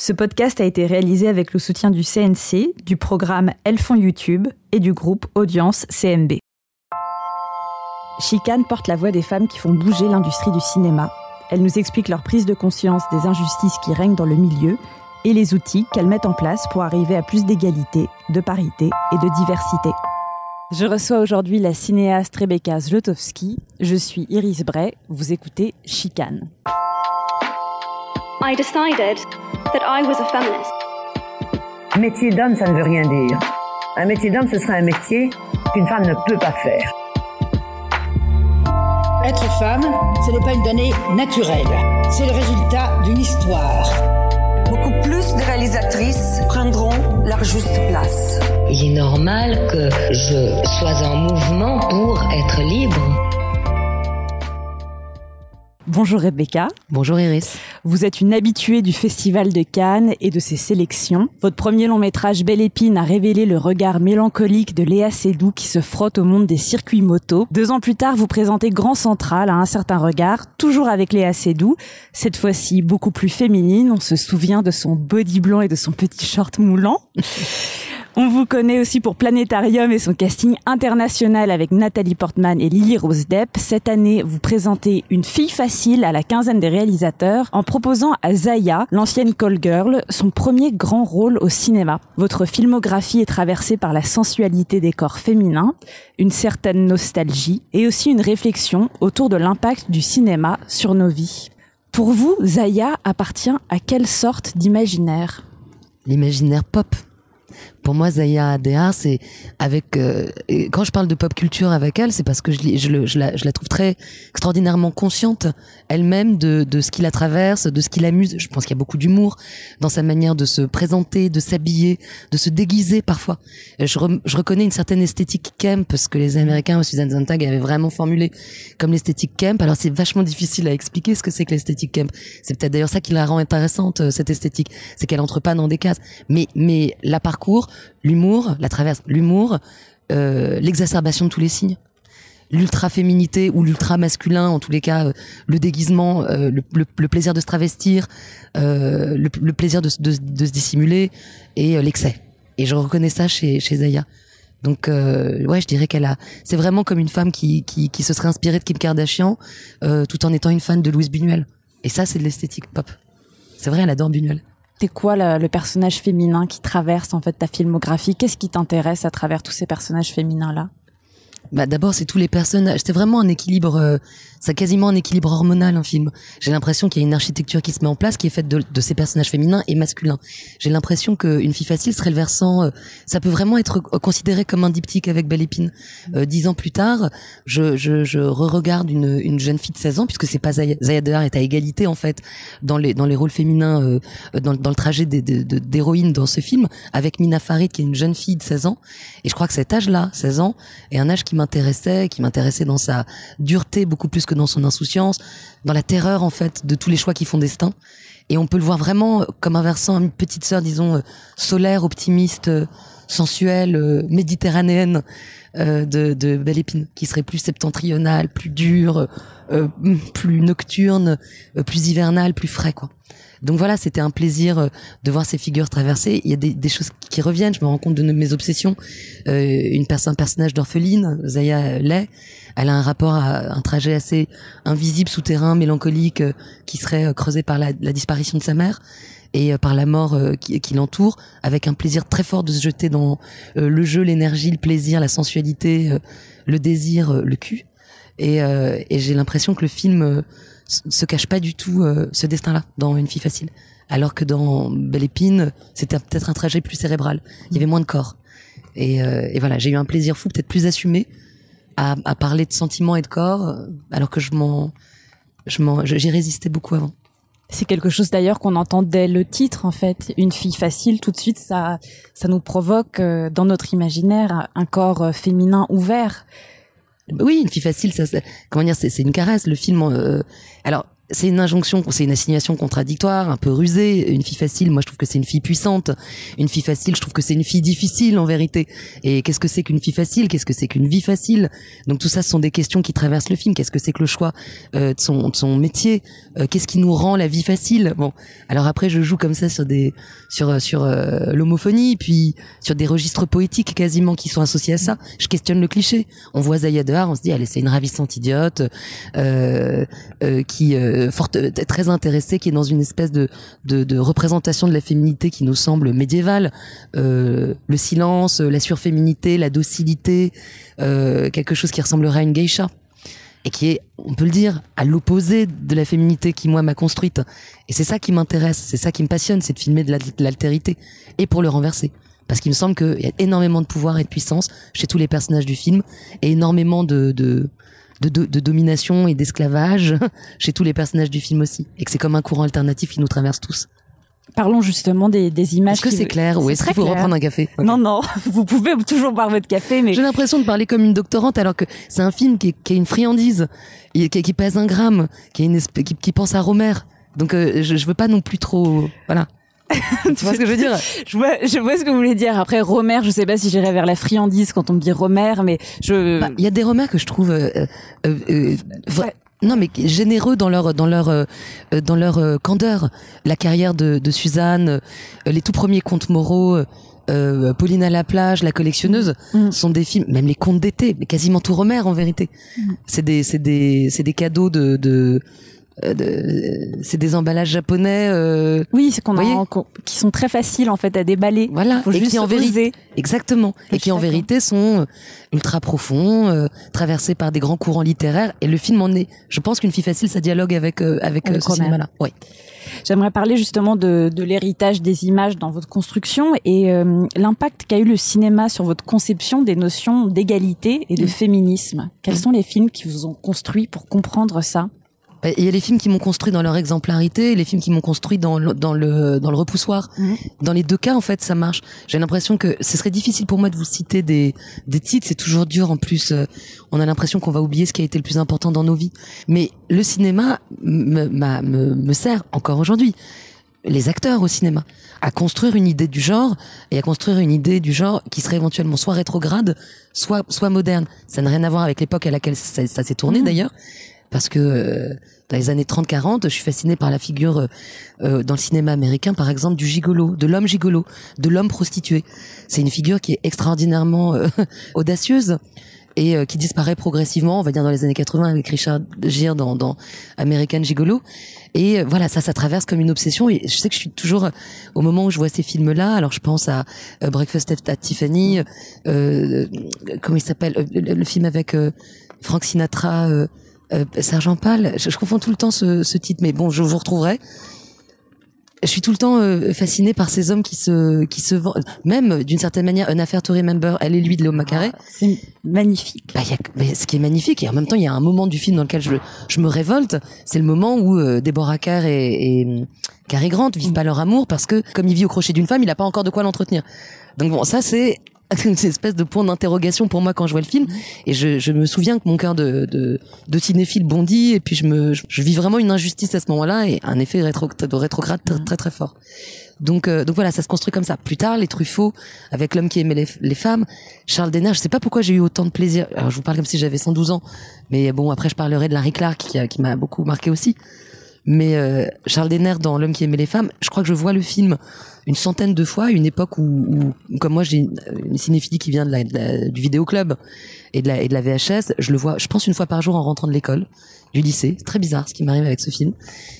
Ce podcast a été réalisé avec le soutien du CNC, du programme Elles font YouTube et du groupe Audience CMB. Chicane porte la voix des femmes qui font bouger l'industrie du cinéma. Elle nous explique leur prise de conscience des injustices qui règnent dans le milieu et les outils qu'elles mettent en place pour arriver à plus d'égalité, de parité et de diversité. Je reçois aujourd'hui la cinéaste Rebecca Zlotowski. Je suis Iris Bray. Vous écoutez Chicane. I decided that I was a feminist. Métier d'homme, ça ne veut rien dire. Un métier d'homme, ce serait un métier qu'une femme ne peut pas faire. Être femme, ce n'est pas une donnée naturelle. C'est le résultat d'une histoire. Beaucoup plus de réalisatrices prendront leur juste place. Il est normal que je sois en mouvement pour être libre. Bonjour Rebecca. Bonjour Iris. Vous êtes une habituée du Festival de Cannes et de ses sélections. Votre premier long métrage Belle Épine a révélé le regard mélancolique de Léa Seydoux qui se frotte au monde des circuits moto. Deux ans plus tard, vous présentez Grand Central à un certain regard, toujours avec Léa Seydoux. Cette fois-ci beaucoup plus féminine. On se souvient de son body blanc et de son petit short moulant. On vous connaît aussi pour Planétarium et son casting international avec Nathalie Portman et Lily Rose Depp. Cette année, vous présentez une fille facile à la quinzaine des réalisateurs en proposant à Zaya, l'ancienne call girl, son premier grand rôle au cinéma. Votre filmographie est traversée par la sensualité des corps féminins, une certaine nostalgie et aussi une réflexion autour de l'impact du cinéma sur nos vies. Pour vous, Zaya appartient à quelle sorte d'imaginaire? L'imaginaire pop pour moi, Zaya Dehar, c'est avec euh, quand je parle de pop culture avec elle, c'est parce que je, je, je, la, je, la, trouve très extraordinairement consciente elle-même de, de ce qui la traverse, de ce qui l'amuse. Je pense qu'il y a beaucoup d'humour dans sa manière de se présenter, de s'habiller, de se déguiser parfois. Je, je, reconnais une certaine esthétique camp parce que les Américains, Suzanne Sontag, avaient vraiment formulé comme l'esthétique camp. Alors c'est vachement difficile à expliquer ce que c'est que l'esthétique camp. C'est peut-être d'ailleurs ça qui la rend intéressante euh, cette esthétique, c'est qu'elle entre pas dans des cases. Mais mais la parcours l'humour, la traverse, l'humour, euh, l'exacerbation de tous les signes l'ultra féminité ou l'ultra masculin, en tous les cas, euh, le déguisement, euh, le, plaisir de se travestir, le, plaisir de, se dissimuler et l'excès. Et je reconnais ça chez, chez Zaya. Donc ouais, je dirais qu'elle a, c'est vraiment comme une femme qui, qui, qui se serait inspirée de Kim Kardashian, tout en étant une fan de Louise Buñuel. Et ça, c'est de l'esthétique pop. C'est vrai, elle adore Buñuel. C'est quoi le, personnage féminin qui traverse en fait ta filmographie? Qu'est-ce qui t'intéresse à travers tous ces personnages féminins là bah d'abord c'est tous les personnages. C'est vraiment un équilibre. Euh, c'est quasiment un équilibre hormonal un film. J'ai l'impression qu'il y a une architecture qui se met en place, qui est faite de, de ces personnages féminins et masculins. J'ai l'impression qu'une fille facile serait le versant. Euh, ça peut vraiment être considéré comme un diptyque avec Belle Épine. Euh, dix ans plus tard, je, je, je re-regarde une, une jeune fille de 16 ans, puisque c'est pas Zaya, Zaya Dehar est à égalité en fait dans les dans les rôles féminins, euh, dans, dans le trajet d'héroïne dans ce film, avec Mina Farid qui est une jeune fille de 16 ans. Et je crois que cet âge-là, 16 ans, est un âge qui m'intéressait, qui m'intéressait dans sa dureté beaucoup plus que dans son insouciance, dans la terreur en fait de tous les choix qui font destin. Et on peut le voir vraiment comme un versant, une petite sœur, disons, euh, solaire, optimiste, euh, sensuelle, euh, méditerranéenne de, de Belle Épine, qui serait plus septentrionale, plus dure, plus nocturne, plus hivernale, plus frais, quoi. Donc voilà, c'était un plaisir euh, de voir ces figures traverser. Il y a des, choses qui reviennent. Je me rends compte de mes obsessions. Euh, une personne, un personnage d'orpheline, Zaya Lay, elle a un rapport à un trajet assez invisible, souterrain, mélancolique, euh, qui serait creusé par la, disparition de sa mère et par la mort qui, qui l'entoure, avec un plaisir très fort de se jeter dans le jeu, l'énergie, le plaisir, la sensualité, le désir, le cul. Et, et j'ai l'impression que le film se cache pas du tout euh, ce destin-là dans Une fille facile. Alors que dans Belle Épine, c'était peut-être un trajet plus cérébral. Il y avait moins de corps. Et, euh, et voilà, j'ai eu un plaisir fou, peut-être plus assumé, à, à, parler de sentiments et de corps, euh, alors que je m'en, je m'en, j'y résistais beaucoup avant. C'est quelque chose d'ailleurs qu'on entend dès le titre en fait. Une fille facile, tout de suite, ça, ça nous provoque dans notre imaginaire un corps féminin ouvert. Oui, une fille facile, ça, comment dire, c'est une caresse. Le film, euh, alors c'est une injonction, c'est une assignation contradictoire, un peu rusée. Une fille facile, moi je trouve que c'est une fille puissante. Une fille facile, je trouve que c'est une fille difficile en vérité. Et qu'est-ce que c'est qu'une fille facile? Qu'est-ce que c'est qu'une vie facile? Donc tout ça, ce sont des questions qui traversent le film. Qu'est-ce que c'est que le choix euh, de, son, de son métier? Euh, Qu'est-ce qui nous rend la vie facile? Bon, alors après je joue comme ça sur des sur sur euh, l'homophonie, puis sur des registres poétiques quasiment qui sont associés à ça. Je questionne le cliché. On voit Zaya Dehar, on se dit allez c'est une ravissante idiote euh, euh, qui très intéressée, qui est dans une espèce de, représentation de la féminité qui nous semble médiévale. Euh, le silence, la surféminité, la docilité, euh, quelque chose qui ressemblerait à une geisha et qui est, on peut le dire, à l'opposé de la féminité qui moi m'a construite. Et c'est ça qui m'intéresse, c'est ça qui me passionne, c'est de filmer de la- de l'altérité et pour le renverser. Parce qu'il me semble qu'il y a énormément de pouvoir et de puissance chez tous les personnages du film et énormément de, de, de- de domination et d'esclavage chez tous les personnages du film aussi. Et que c'est comme un courant alternatif qui nous traverse tous. Parlons justement des, des images. Est-ce que c'est clair ou est-ce qu'il faut clair. reprendre un café? Non, non, vous pouvez toujours boire votre café, mais J'ai l'impression de parler comme une doctorante alors que c'est un film qui est, qui est une friandise, qui, qui pèse un gramme, qui, est une espèce- qui, qui pense à Romer. Donc euh, je, je veux pas non plus trop... Voilà. tu vois ce que je veux dire? Je vois, je vois ce que vous voulez dire. Après, Romer, je sais pas si j'irai vers la friandise quand on me dit Romer, mais je... Bah, Il y a des Romers que je trouve... euh, euh, euh, vra- Non mais généreux dans leur dans leur euh, euh, dans leur euh, candeur. La carrière de, de Suzanne, euh, les tout premiers contes moraux, euh, euh, Pauline à la plage, la collectionneuse, Mm. sont des films, même les contes d'été, mais quasiment tout Romer en vérité. Mm. C'est des c'est des c'est des cadeaux de de, euh, de- c'est des emballages japonais. euh, Oui, c'est qu'on a, qui sont très faciles en fait à déballer. voilà, Faut et juste qui en vérité. Exactement. Et qui en vérité sont euh, ultra profonds, euh, traversés par des grands courants littéraires. Et le film en est. Je pense qu'une fille facile, ça dialogue avec euh, avec, euh, ce cinéma-là. Oui. J'aimerais parler justement de, de l'héritage des images dans votre construction et euh, l'impact qu'a eu le cinéma sur votre conception des notions d'égalité et de Mm. féminisme. Quels sont les films qui vous ont construit pour comprendre ça? Il y a les films qui m'ont construit dans leur exemplarité, les films qui m'ont construit dans le, dans le dans le repoussoir. Mhm. Dans les deux cas, en fait, ça marche. J'ai l'impression que ce serait difficile pour moi de vous citer des des titres. C'est toujours dur. En plus, euh, on a l'impression qu'on va oublier ce qui a été le plus important dans nos vies. Mais le cinéma me me, me sert encore aujourd'hui. Les acteurs au cinéma à construire une idée du genre et à construire une idée du genre qui serait éventuellement soit rétrograde, soit soit moderne. Ça n'a rien à voir avec l'époque à laquelle ça, ça s'est tourné Mhm. d'ailleurs, parce que euh, dans les années 30-40, je suis fasciné par la figure euh, euh, dans le cinéma américain, par exemple, du gigolo, de l'homme gigolo, de l'homme prostitué. C'est une figure qui est extraordinairement euh, audacieuse et euh, qui disparaît progressivement, on va dire dans les années 80 avec Richard Gere dans, dans American Gigolo. Et euh, voilà, ça, ça traverse comme une obsession. Et je sais que je suis toujours au moment où je vois ces films-là. Alors je pense à Breakfast at Tiffany, comment il s'appelle, le, le film avec Frank Sinatra. Euh, Sergent Pâle, je, je confonds tout le temps ce, ce titre, mais bon, je vous retrouverai. Je suis tout le temps euh, fasciné par ces hommes qui se qui se vendent, même d'une certaine manière, une affaire to remember, elle et lui de Léo Macaré. C'est magnifique. Bah, y a, mais ce qui est magnifique, et en même temps, il y a un moment du film dans lequel je, je me révolte, c'est le moment où euh, Deborah Kerr et, et hum, Cary Grant vivent pas leur amour parce que, comme il vit au crochet d'une femme, il a pas encore de quoi l'entretenir. Donc bon, ça c'est une espèce de point d'interrogation pour moi quand je vois le film, et je, je me souviens que mon cœur de, de, de cinéphile bondit, et puis je me, je, vis vraiment une injustice à ce moment-là, et un effet de rétrograde très, très très fort. Donc, euh, donc voilà, ça se construit comme ça. Plus tard, les Truffaut, avec l'homme qui aimait les, femmes, Charles Denner, je sais pas pourquoi j'ai eu autant de plaisir. Alors, je vous parle comme si j'avais 112 ans, mais bon, après, je parlerai de Larry Clark qui, m'a beaucoup marqué aussi. Mais euh, Charles Denner dans L'homme qui aimait les femmes, je crois que je vois le film une centaine de fois, à une époque où, comme moi, j'ai une, cinéphilie qui vient de la, du vidéoclub et de, la, et de la VHS. Je le vois, je pense une fois par jour en rentrant de l'école, du lycée. C'est très bizarre ce qui m'arrive avec ce film.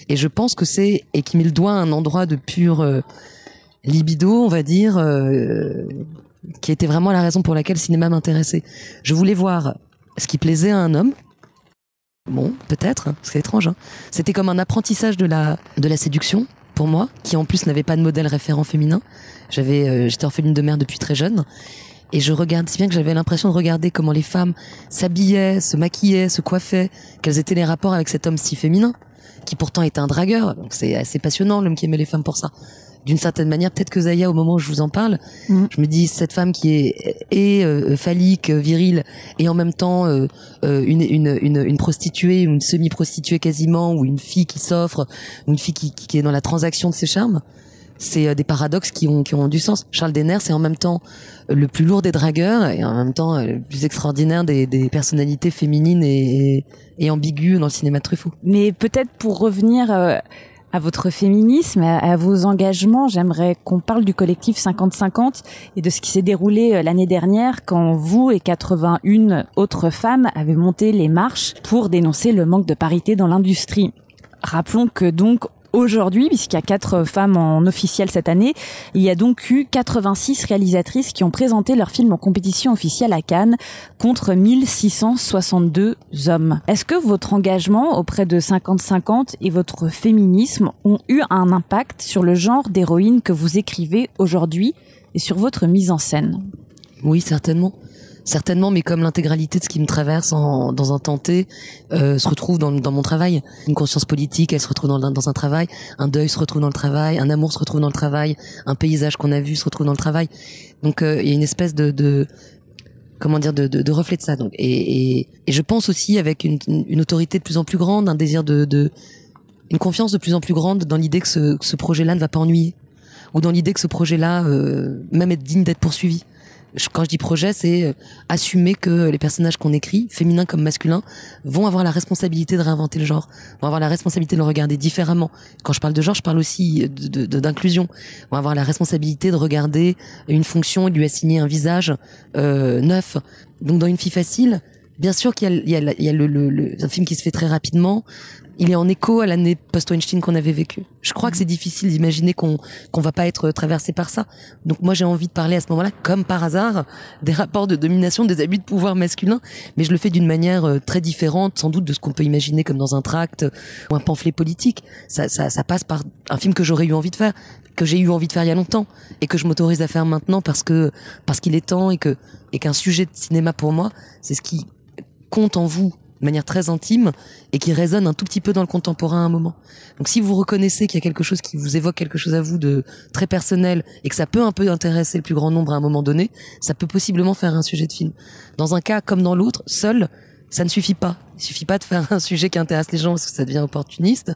Et je pense que c'est et qui met le doigt à un endroit de pure euh, libido, on va dire, euh, qui était vraiment la raison pour laquelle le cinéma m'intéressait. Je voulais voir ce qui plaisait à un homme. Bon, peut-être, hein, c'est étrange. hein. C'était comme un apprentissage de la de la séduction pour moi, qui en plus n'avait pas de modèle référent féminin. J'avais, euh, j'étais orpheline de mère depuis très jeune. Et je regarde, si bien que j'avais l'impression de regarder comment les femmes s'habillaient, se maquillaient, se coiffaient, quels étaient les rapports avec cet homme si féminin, qui pourtant était un dragueur. Donc c'est assez passionnant, l'homme qui aimait les femmes pour ça. D'une certaine manière, peut-être que Zaya, au moment où je vous en parle, Mm. je me dis cette femme qui est et euh, phallique, euh, virile, et en même temps euh, euh, une, une, une, une prostituée, une semi-prostituée quasiment, ou une fille qui s'offre, ou une fille qui, qui, qui est dans la transaction de ses charmes. C'est euh, des paradoxes qui ont, qui ont du sens. Charles Denner, c'est en même temps le plus lourd des dragueurs et en même temps euh, le plus extraordinaire des, des personnalités féminines et, et, et ambiguës dans le cinéma de Truffaut. Mais peut-être pour revenir euh, à votre féminisme, à, vos engagements, j'aimerais qu'on parle du collectif 50-50 et de ce qui s'est déroulé euh, l'année dernière quand vous et 81 autres femmes avez monté les marches pour dénoncer le manque de parité dans l'industrie. Rappelons que donc Aujourd'hui, puisqu'il y a quatre femmes en officiel cette année, il y a donc eu 86 réalisatrices qui ont présenté leur film en compétition officielle à Cannes contre 1662 hommes. Est-ce que votre engagement auprès de 50-50 et votre féminisme ont eu un impact sur le genre d'héroïne que vous écrivez aujourd'hui et sur votre mise en scène? Oui, certainement. Certainement, mais comme l'intégralité de ce qui me traverse en, dans un tenté euh, se retrouve dans, dans mon travail. Une conscience politique, elle se retrouve dans, dans un travail. Un deuil se retrouve dans le travail. Un amour se retrouve dans le travail. Un paysage qu'on a vu se retrouve dans le travail. Donc, euh, il y a une espèce de, de comment dire, de, de, de reflet de ça. Donc, et, et, et je pense aussi avec une, une autorité de plus en plus grande, un désir de, de une confiance de plus en plus grande dans l'idée que ce, ce projet-là ne va pas ennuyer, ou dans l'idée que ce projet-là, euh, même être digne d'être poursuivi quand je dis projet, c'est euh, assumer que les personnages qu'on écrit, féminins comme masculins, vont avoir la responsabilité de réinventer le genre, vont avoir la responsabilité de le regarder différemment. Quand je parle de genre, je parle aussi de- de- de- d'inclusion. Vont avoir la responsabilité de regarder une fonction et de lui assigner un visage euh, neuf. Donc dans une fille facile, bien sûr qu'il y a, il y a, il y a le, le- le- un film qui se fait très rapidement. Il est en écho à l'année post-Weinstein qu'on avait vécu. Je crois que c'est difficile d'imaginer qu'on qu'on va pas être traversé par ça. Donc moi j'ai envie de parler à ce moment-là, comme par hasard, des rapports de domination, des abus de pouvoir masculin, mais je le fais d'une manière euh, très différente, sans doute de ce qu'on peut imaginer comme dans un tract ou un pamphlet politique. Ça, ça, ça passe par un film que j'aurais eu envie de faire, que j'ai eu envie de faire il y a longtemps, et que je m'autorise à faire maintenant parce que parce qu'il est temps et que et qu'un sujet de cinéma pour moi, c'est ce qui compte en vous de manière très intime et qui résonne un tout petit peu dans le contemporain à un moment. Donc si vous reconnaissez qu'il y a quelque chose qui vous évoque quelque chose à vous de très personnel et que ça peut un peu intéresser le plus grand nombre à un moment donné, ça peut possiblement faire un sujet de film. Dans un cas comme dans l'autre, seul, ça ne suffit pas. Il suffit pas de faire un sujet qui intéresse les gens parce que ça devient opportuniste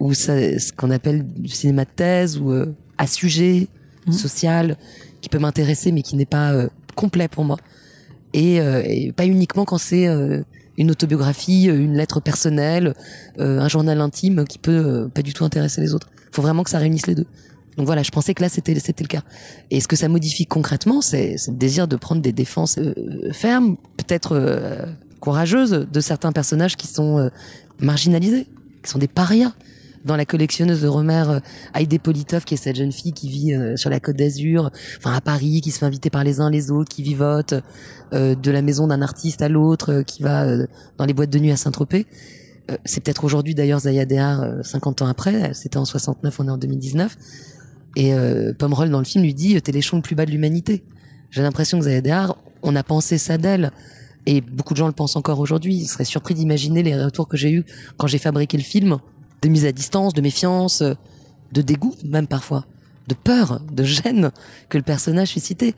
ou ça, ce qu'on appelle du cinéma de thèse ou euh, à sujet social qui peut m'intéresser mais qui n'est pas euh, complet pour moi. Et, euh, et pas uniquement quand c'est euh, une autobiographie, euh, une lettre personnelle, euh, un journal intime qui peut euh, pas du tout intéresser les autres. Il faut vraiment que ça réunisse les deux. Donc voilà, je pensais que là c'était c'était le cas. Et ce que ça modifie concrètement, c'est le désir de prendre des défenses euh, fermes, peut-être euh, courageuses de certains personnages qui sont euh, marginalisés, qui sont des parias. Dans la collectionneuse de Romer, euh, Heidi Politov, qui est cette jeune fille qui vit euh, sur la Côte d'Azur, enfin à Paris, qui se fait inviter par les uns les autres, qui vivote euh, de la maison d'un artiste à l'autre, euh, qui va euh, dans les boîtes de nuit à Saint-Tropez. C'est peut-être aujourd'hui d'ailleurs Zaya Dehar, euh, 50 ans après, c'était en 69, on est en 2019. Et Pomerol dans le film lui dit t'es l'échelon le plus bas de l'humanité. J'ai l'impression que Zaya Dehar, on a pensé ça d'elle. Et beaucoup de gens le pensent encore aujourd'hui. Ils seraient surpris d'imaginer les retours que j'ai eus quand j'ai fabriqué le film, de mise à distance, de méfiance, euh, de dégoût même parfois, de peur, de gêne que le personnage suscitait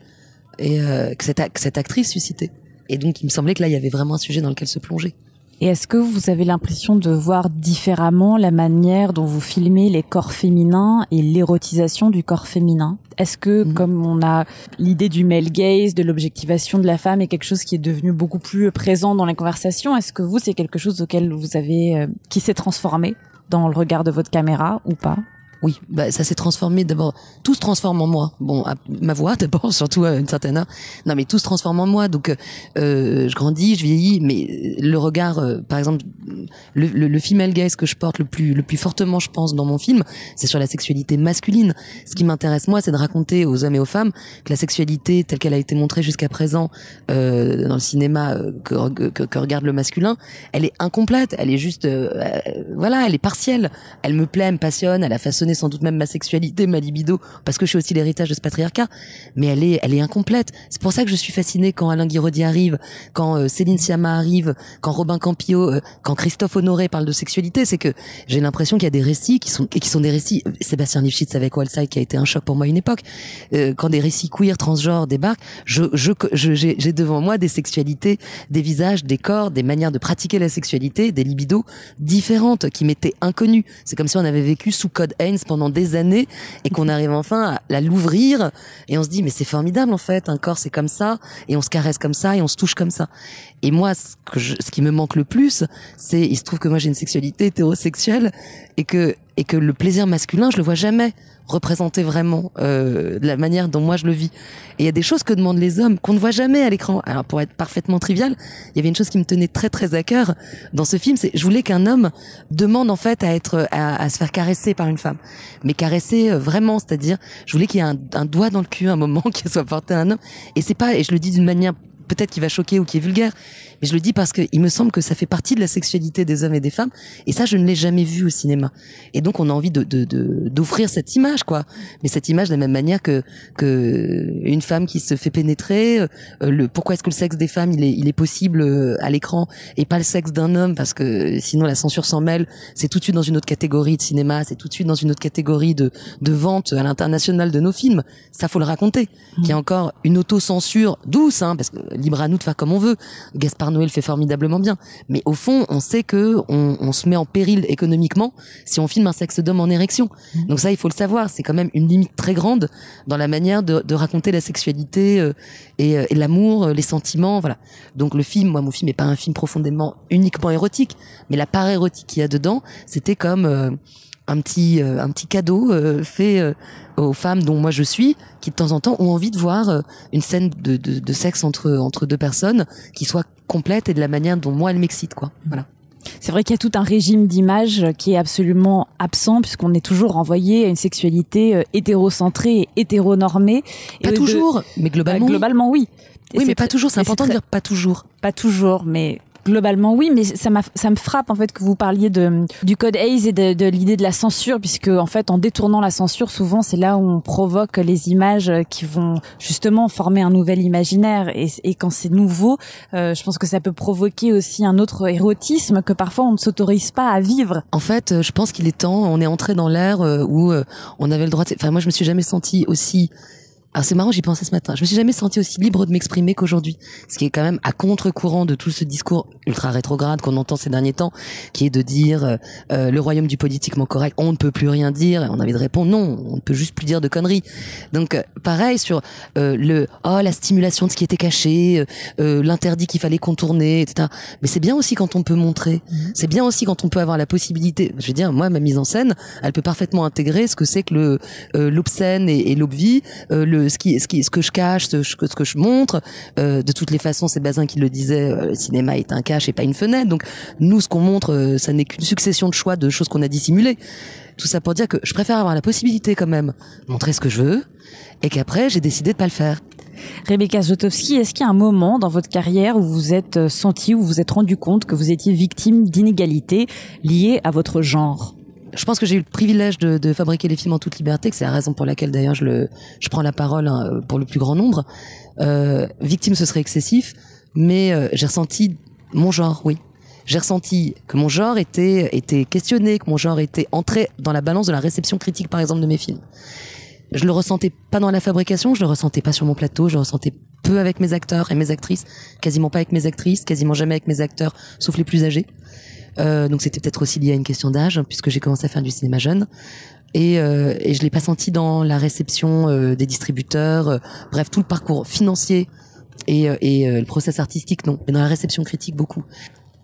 et euh, que, cette, que cette actrice suscitait. Et donc il me semblait que là il y avait vraiment un sujet dans lequel se plonger. Et est-ce que vous avez l'impression de voir différemment la manière dont vous filmez les corps féminins et l'érotisation du corps féminin? Est-ce que, Mhm. comme on a l'idée du male gaze, de l'objectivation de la femme, est quelque chose qui est devenu beaucoup plus présent dans les conversations Est-ce que vous, c'est quelque chose auquel vous avez, euh, qui s'est transformé? Dans le regard de votre caméra ou pas Oui, bah, ça s'est transformé d'abord. Tout se transforme en moi. Bon, ma voix d'abord, surtout à une certaine heure. Non, mais tout se transforme en moi. Donc, euh, je grandis, je vieillis, mais le regard, euh, par exemple, le, le, le female gaze que je porte le plus, le plus fortement, je pense, dans mon film, c'est sur la sexualité masculine. Ce qui m'intéresse moi, c'est de raconter aux hommes et aux femmes que la sexualité telle qu'elle a été montrée jusqu'à présent euh, dans le cinéma euh, que, que, que regarde le masculin, elle est incomplète. Elle est juste, euh, euh, voilà, elle est partielle. Elle me plaît, elle me passionne, elle a façonné sans doute même ma sexualité, ma libido, parce que je suis aussi l'héritage de ce patriarcat. Mais elle est, elle est incomplète. C'est pour ça que je suis fascinée quand Alain Guiraudy arrive, quand euh, Céline Sciamma arrive, quand Robin Campillo, euh, quand Christophe Honoré parle de sexualité. C'est que j'ai l'impression qu'il y a des récits qui sont, qui sont des récits. Sébastien Lifshitz avec Wallside qui a été un choc pour moi à une époque. Euh, quand des récits queer, transgenres débarquent, je, je, j'ai j'ai devant moi des sexualités, des visages, des corps, des manières de pratiquer la sexualité, des libidos différentes qui m'étaient inconnues. C'est comme si on avait vécu sous code Pendant des années et qu'on arrive enfin à la l'ouvrir et on se dit mais c'est formidable en fait, un corps c'est comme ça et on se caresse comme ça et on se touche comme ça. Et moi, ce qui me manque le plus, c'est il se trouve que moi j'ai une sexualité hétérosexuelle et que et que le plaisir masculin, je le vois jamais représenté vraiment euh, de la manière dont moi je le vis. Et il y a des choses que demandent les hommes qu'on ne voit jamais à l'écran. Alors pour être parfaitement trivial, il y avait une chose qui me tenait très très à cœur dans ce film, c'est je voulais qu'un homme demande en fait à être à, se faire caresser par une femme, mais caresser euh, vraiment, c'est-à-dire je voulais qu'il y ait un, un doigt dans le cul à un moment qui soit porté à un homme. Et c'est pas et je le dis d'une manière peut-être qui va choquer ou qui est vulgaire, mais je le dis parce que il me semble que ça fait partie de la sexualité des hommes et des femmes, et ça je ne l'ai jamais vu au cinéma. Et donc on a envie de de- de- d'offrir cette image quoi, mais cette image de la même manière que que une femme qui se fait pénétrer, euh, le pourquoi est-ce que le sexe des femmes il est il est possible euh, à l'écran et pas le sexe d'un homme? Parce que sinon la censure s'en mêle, c'est tout de suite dans une autre catégorie de cinéma, c'est tout de suite dans une autre catégorie de de vente à l'international de nos films. Ça faut le raconter. Qu'il y a encore une auto-censure douce, hein, parce que libre à nous de faire comme on veut. Gaspard Noé le fait formidablement bien. Mais au fond, on sait que on, on se met en péril économiquement si on filme un sexe d'homme en érection. Donc ça, il faut le savoir. C'est quand même une limite très grande dans la manière de, de raconter la sexualité euh, et, euh, et l'amour, euh, les sentiments, voilà. Donc le film, moi, mon film n'est pas un film profondément uniquement érotique, mais la part érotique qu'il y a dedans, c'était comme euh, un petit euh, un petit cadeau euh, fait euh, aux femmes dont moi je suis qui de temps en temps ont envie de voir euh, une scène de, de, de sexe entre entre deux personnes qui soit complète et de la manière dont moi elle m'excite quoi voilà C'est vrai qu'il y a tout un régime d'images qui est absolument absent puisqu'on est toujours renvoyé à une sexualité euh, hétérocentrée et hétéronormée. pas Et de- toujours mais Bah, globalement oui. globalement oui. Oui mais pas toujours c'est important de dire pas toujours Pas toujours, mais globalement oui. Mais ça ça me frappe en fait que vous parliez de du code Hayes et de, de l'idée de la censure, puisque en fait en détournant la censure, souvent c'est là où on provoque les images qui vont justement former un nouvel imaginaire. Et, et quand c'est nouveau, euh, je pense que ça peut provoquer aussi un autre érotisme que parfois on ne s'autorise pas à vivre. En fait, euh, je pense qu'il est temps. On est entré dans l'ère euh, où euh, on avait le droit. De... Enfin, moi, je me suis jamais senti aussi. Alors c'est marrant, j'y pensais ce matin. Je me suis jamais senti aussi libre de m'exprimer qu'aujourd'hui, ce qui est quand même à contre-courant de tout ce discours ultra rétrograde qu'on entend ces derniers temps, qui est de dire euh, euh, le royaume du politiquement correct, on ne peut plus rien dire. Et on a envie de répondre non, on ne peut juste plus dire de conneries. Donc euh, pareil sur euh, le oh la stimulation de ce qui était caché, euh, l'interdit qu'il fallait contourner, etc. Mais c'est bien aussi quand on peut montrer. C'est bien aussi quand on peut avoir la possibilité. Je veux dire, moi, ma mise en scène, elle peut parfaitement intégrer ce que c'est que le euh, l'obscène et, et l'obvi, euh, ce qui ce que je cache, ce, que je montre. Euh, de toutes les façons, c'est Bazin qui le disait. euh, le cinéma est un cache et pas une fenêtre. Donc nous, ce qu'on montre, euh, ça n'est qu'une succession de choix de choses qu'on a dissimulées. Tout ça pour dire que je préfère avoir la possibilité quand même de montrer ce que je veux et qu'après j'ai décidé de pas le faire. Rebecca Zotowski, est-ce qu'il y a un moment dans votre carrière où vous vous êtes senti, où vous vous êtes rendu compte que vous étiez victime d'inégalités liées à votre genre? Je pense que j'ai eu le privilège de, de fabriquer les films en toute liberté, que c'est la raison pour laquelle d'ailleurs je, je prends la parole hein, pour le plus grand nombre. Euh, victime, ce serait excessif, mais euh, j'ai ressenti mon genre, oui. J'ai ressenti que mon genre était, était questionné, que mon genre était entré dans la balance de la réception critique, par exemple, de mes films. Je le ressentais pas dans la fabrication, je le ressentais pas sur mon plateau, je le ressentais peu avec mes acteurs et mes actrices, quasiment pas avec mes actrices, quasiment jamais avec mes acteurs, sauf les plus âgés. Euh, donc c'était peut-être aussi lié à une question d'âge, puisque j'ai commencé à faire du cinéma jeune. Et, euh, et je l'ai pas senti dans la réception euh, des distributeurs, euh, bref tout le parcours financier et, et le process artistique non, mais dans la réception critique beaucoup.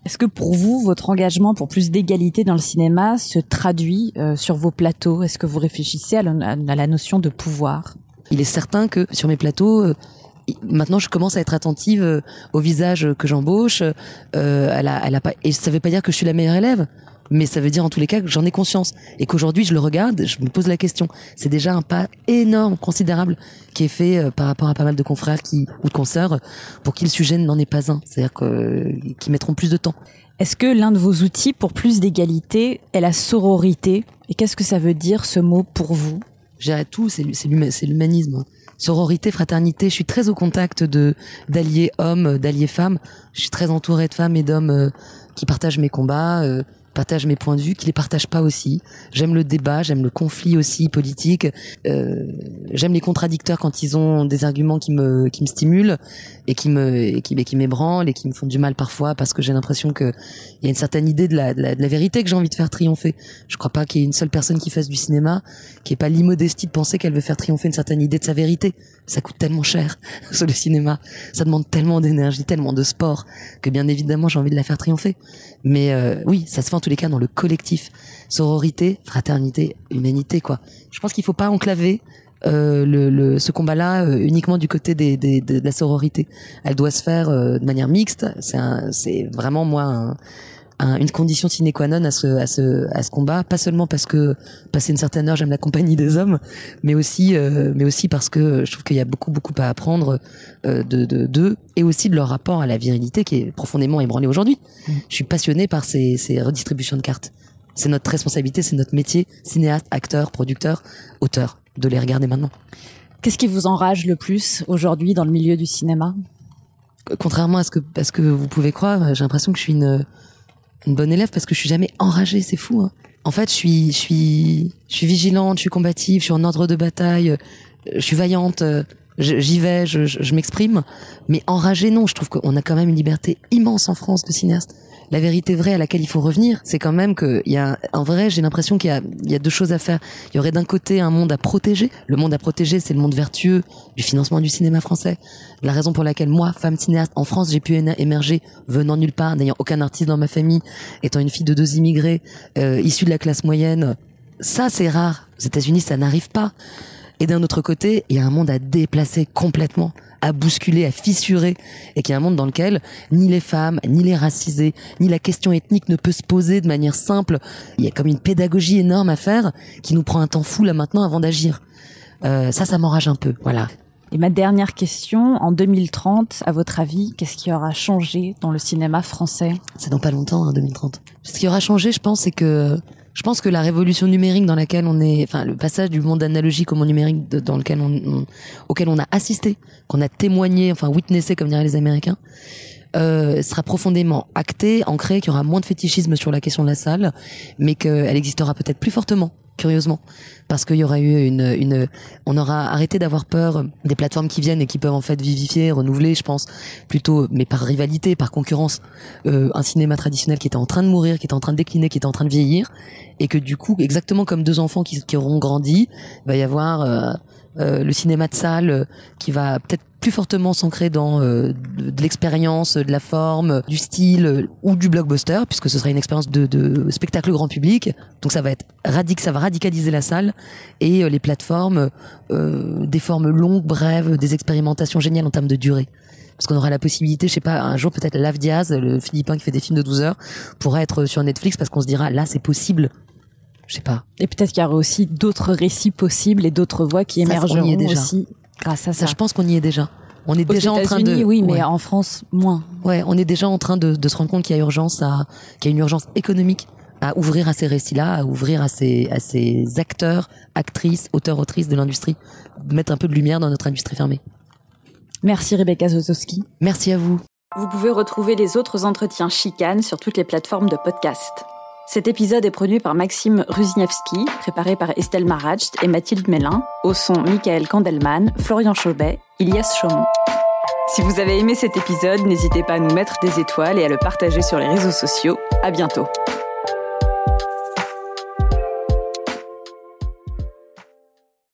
Est-ce que pour vous, votre engagement pour plus d'égalité dans le cinéma se traduit sur vos plateaux? Est-ce que vous réfléchissez à, la- à la notion de pouvoir? Il est certain que sur mes plateaux, maintenant je commence à être attentive euh, au visage que j'embauche. Euh, elle a, elle a pas, et ça veut pas dire que je suis la meilleure élève, mais ça veut dire en tous les cas que j'en ai conscience et qu'aujourd'hui je le regarde, je me pose la question. C'est déjà un pas énorme, considérable, qui est fait euh, par rapport à pas mal de confrères qui ou de consoeurs pour qui le sujet n'en est pas un, c'est-à-dire que qui mettront plus de temps. Est-ce que l'un de vos outils pour plus d'égalité est la sororité? Et qu'est-ce que ça veut dire ce mot pour vous? J'irais tout, c'est l'hu- c'est l'huma- c'est l'humanisme. Sororité, fraternité. Je suis très au contact de d'alliés hommes, d'alliés femmes. Je suis très entourée de femmes et d'hommes euh, qui partagent mes combats, euh, partagent mes points de vue, qui les partagent pas aussi. J'aime le débat, j'aime le conflit aussi politique. Euh, j'aime les contradicteurs quand ils ont des arguments qui me qui me stimulent et qui me et qui, et qui m'ébranlent et qui me font du mal parfois parce que j'ai l'impression que il y a une certaine idée de la, de la, vérité que j'ai envie de faire triompher. Je crois pas qu'il y ait une seule personne qui fasse du cinéma qui ait pas l'immodestie de penser qu'elle veut faire triompher une certaine idée de sa vérité. Ça coûte tellement cher sur le cinéma, ça demande tellement d'énergie, tellement de sport que bien évidemment j'ai envie de la faire triompher. Mais euh, oui, ça se fait tous les cas dans le collectif, sororité, fraternité, humanité quoi. Je pense qu'il faut pas enclaver euh, le, le- ce combat-là euh, uniquement du côté des, des- de, la sororité. Elle doit se faire euh, de manière mixte. C'est vraiment moi un- un- une condition sine qua non à ce, à ce, à ce combat. Pas seulement parce que passer une certaine heure j'aime la compagnie des hommes, mais aussi, euh, mais aussi parce que je trouve qu'il y a beaucoup beaucoup à apprendre euh, de de d'eux et aussi de leur rapport à la virilité qui est profondément ébranlé aujourd'hui. Je suis passionné par ces, ces redistributions de cartes. C'est notre responsabilité, c'est notre métier, cinéaste, acteur, producteur, auteur, de les regarder maintenant. Qu'est-ce qui vous enrage le plus aujourd'hui dans le milieu du cinéma? Contrairement à ce que à ce que vous pouvez croire, j'ai l'impression que je suis une une bonne élève parce que je suis jamais enragée, c'est fou. hein. En fait, je suis je suis je suis vigilante, je suis combative, je suis en ordre de bataille, euh, je suis vaillante, euh, j'y vais, je, je m'exprime. Mais enragée, non. Je trouve qu'on a quand même une liberté immense en France de cinéaste. La vérité vraie à laquelle il faut revenir, c'est quand même que il y a, en vrai, j'ai l'impression qu'il y a, y a deux choses à faire. Il y aurait d'un côté un monde à protéger. Le monde à protéger, c'est le monde vertueux du financement du cinéma français. La raison pour laquelle moi, femme cinéaste, en France, j'ai pu émerger venant nulle part, n'ayant aucun artiste dans ma famille, étant une fille de deux immigrés, euh, issue de la classe moyenne. Ça, c'est rare. Aux États-Unis, ça n'arrive pas. Et d'un autre côté, il y a un monde à déplacer complètement, à bousculer, à fissurer, et qui est un monde dans lequel ni les femmes, ni les racisés, ni la question ethnique ne peut se poser de manière simple. Il y a comme une pédagogie énorme à faire qui nous prend un temps fou là maintenant avant d'agir. Euh, ça, ça m'enrage un peu. Voilà. Et ma dernière question, en 2030, à votre avis, qu'est-ce qui aura changé dans le cinéma français? C'est dans pas longtemps, hein, 2030. Ce qui aura changé, je pense, c'est que je pense que la révolution numérique dans laquelle on est, enfin le passage du monde analogique au monde numérique dans lequel on, on- auquel on a assisté, qu'on a témoigné, enfin witnessé comme diraient les Américains, euh, sera profondément acté, ancré, qu'il y aura moins de fétichisme sur la question de la salle, mais qu'elle existera peut-être plus fortement, curieusement, parce qu'il y aura eu une, une, on aura arrêté d'avoir peur des plateformes qui viennent et qui peuvent en fait vivifier, renouveler, je pense, plutôt, mais par rivalité, par concurrence, euh, un cinéma traditionnel qui était en train de mourir, qui était en train de décliner, qui était en train de vieillir, et que du coup, exactement comme deux enfants qui, qui auront grandi, va y avoir euh, euh, le cinéma de salle qui va peut-être plus fortement s'ancrer dans euh, de, de l'expérience, de la forme, du style euh, ou du blockbuster, puisque ce sera une expérience de, de spectacle grand public. Donc ça va être radic, ça va radicaliser la salle et euh, les plateformes, des formes longues, brèves, des expérimentations géniales en termes de durée. Parce qu'on aura la possibilité, je sais pas, un jour peut-être Lav Diaz, le Philippin qui fait des films de 12 heures, pourra être sur Netflix parce qu'on se dira là c'est possible. Je sais pas. Et peut-être qu'il y aura aussi d'autres récits possibles et d'autres voix qui émergeront déjà. aussi grâce à ça. Ça, je pense qu'on y est déjà. On est Aux déjà en train de. États-Unis, oui, mais Ouais. en France, moins. Ouais, on est déjà en train de, de se rendre compte qu'il y a urgence à, qu'il y a une urgence économique à ouvrir à ces récits-là, à ouvrir à ces, à ces acteurs, actrices, auteurs, autrices de l'industrie, de mettre un peu de lumière dans notre industrie fermée. Merci Rebecca Zotowski. Merci à vous. Vous pouvez retrouver les autres entretiens chicanes sur toutes les plateformes de podcast. Cet épisode est produit par Maxime Ruzniewski, préparé par Estelle Maratcht et Mathilde Mélin, au son Michael Kandelman, Florian Chaubet, Ilias Chaumont. Si vous avez aimé cet épisode, n'hésitez pas à nous mettre des étoiles et à le partager sur les réseaux sociaux. À bientôt.